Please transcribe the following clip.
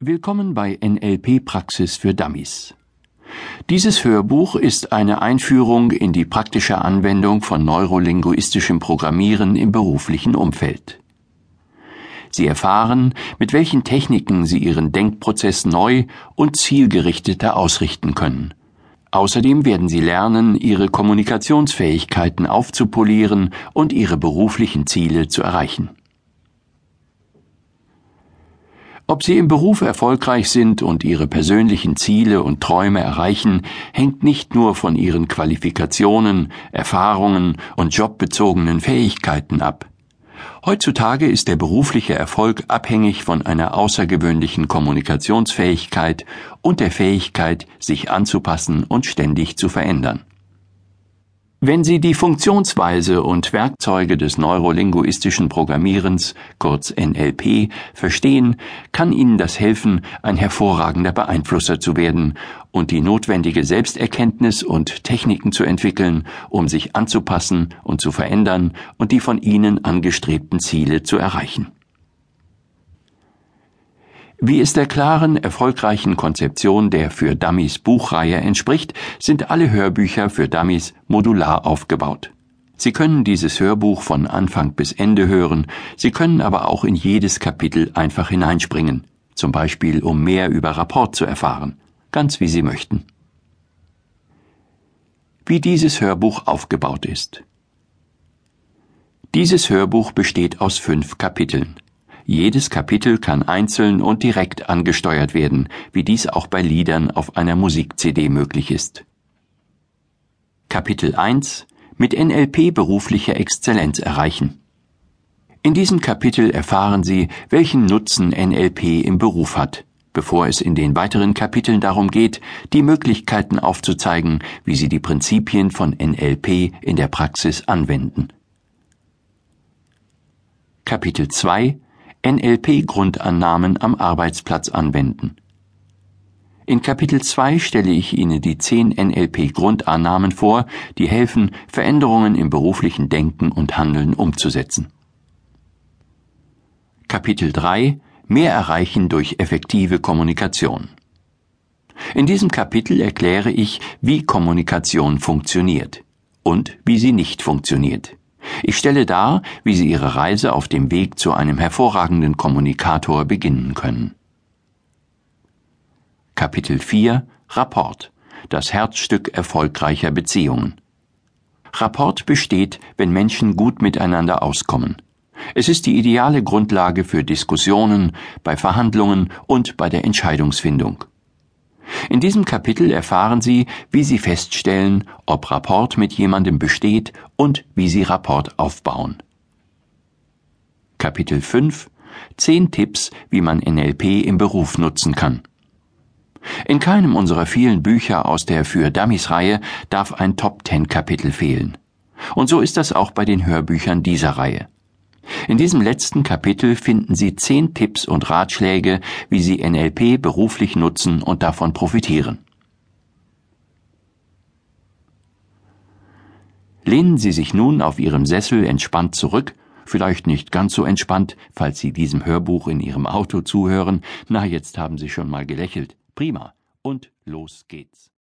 Willkommen bei NLP Praxis für Dummies. Dieses Hörbuch ist eine Einführung in die praktische Anwendung von neurolinguistischem Programmieren im beruflichen Umfeld. Sie erfahren, mit welchen Techniken Sie Ihren Denkprozess neu und zielgerichteter ausrichten können. Außerdem werden Sie lernen, Ihre Kommunikationsfähigkeiten aufzupolieren und Ihre beruflichen Ziele zu erreichen. Ob sie im Beruf erfolgreich sind und ihre persönlichen Ziele und Träume erreichen, hängt nicht nur von ihren Qualifikationen, Erfahrungen und jobbezogenen Fähigkeiten ab. Heutzutage ist der berufliche Erfolg abhängig von einer außergewöhnlichen Kommunikationsfähigkeit und der Fähigkeit, sich anzupassen und ständig zu verändern. Wenn Sie die Funktionsweise und Werkzeuge des neurolinguistischen Programmierens, kurz NLP, verstehen, kann Ihnen das helfen, ein hervorragender Beeinflusser zu werden und die notwendige Selbsterkenntnis und Techniken zu entwickeln, um sich anzupassen und zu verändern und die von Ihnen angestrebten Ziele zu erreichen. Wie es der klaren, erfolgreichen Konzeption der für Dummies Buchreihe entspricht, sind alle Hörbücher für Dummies modular aufgebaut. Sie können dieses Hörbuch von Anfang bis Ende hören, Sie können aber auch in jedes Kapitel einfach hineinspringen, zum Beispiel um mehr über Rapport zu erfahren, ganz wie Sie möchten. Wie dieses Hörbuch aufgebaut ist. Dieses Hörbuch besteht aus fünf Kapiteln. Jedes Kapitel kann einzeln und direkt angesteuert werden, wie dies auch bei Liedern auf einer Musik-CD möglich ist. Kapitel 1 Mit NLP berufliche Exzellenz erreichen. In diesem Kapitel erfahren Sie, welchen Nutzen NLP im Beruf hat, bevor es in den weiteren Kapiteln darum geht, die Möglichkeiten aufzuzeigen, wie Sie die Prinzipien von NLP in der Praxis anwenden. Kapitel 2 NLP-Grundannahmen am Arbeitsplatz anwenden. In Kapitel 2 stelle ich Ihnen die zehn NLP-Grundannahmen vor, die helfen, Veränderungen im beruflichen Denken und Handeln umzusetzen. Kapitel 3 Mehr erreichen durch effektive Kommunikation. In diesem Kapitel erkläre ich, wie Kommunikation funktioniert und wie sie nicht funktioniert. Ich stelle dar, wie Sie Ihre Reise auf dem Weg zu einem hervorragenden Kommunikator beginnen können. Kapitel 4 Rapport Das Herzstück erfolgreicher Beziehungen. Rapport besteht, wenn Menschen gut miteinander auskommen. Es ist die ideale Grundlage für Diskussionen, bei Verhandlungen und bei der Entscheidungsfindung. In diesem Kapitel erfahren Sie, wie Sie feststellen, ob Rapport mit jemandem besteht und wie Sie Rapport aufbauen. Kapitel 5 Zehn Tipps, wie man NLP im Beruf nutzen kann. In keinem unserer vielen Bücher aus der Für Dummies Reihe darf ein Top Ten Kapitel fehlen. Und so ist das auch bei den Hörbüchern dieser Reihe. In diesem letzten Kapitel finden Sie zehn Tipps und Ratschläge, wie Sie NLP beruflich nutzen und davon profitieren. Lehnen Sie sich nun auf Ihrem Sessel entspannt zurück, vielleicht nicht ganz so entspannt, falls Sie diesem Hörbuch in Ihrem Auto zuhören. Na, jetzt haben Sie schon mal gelächelt. Prima. Und los geht's.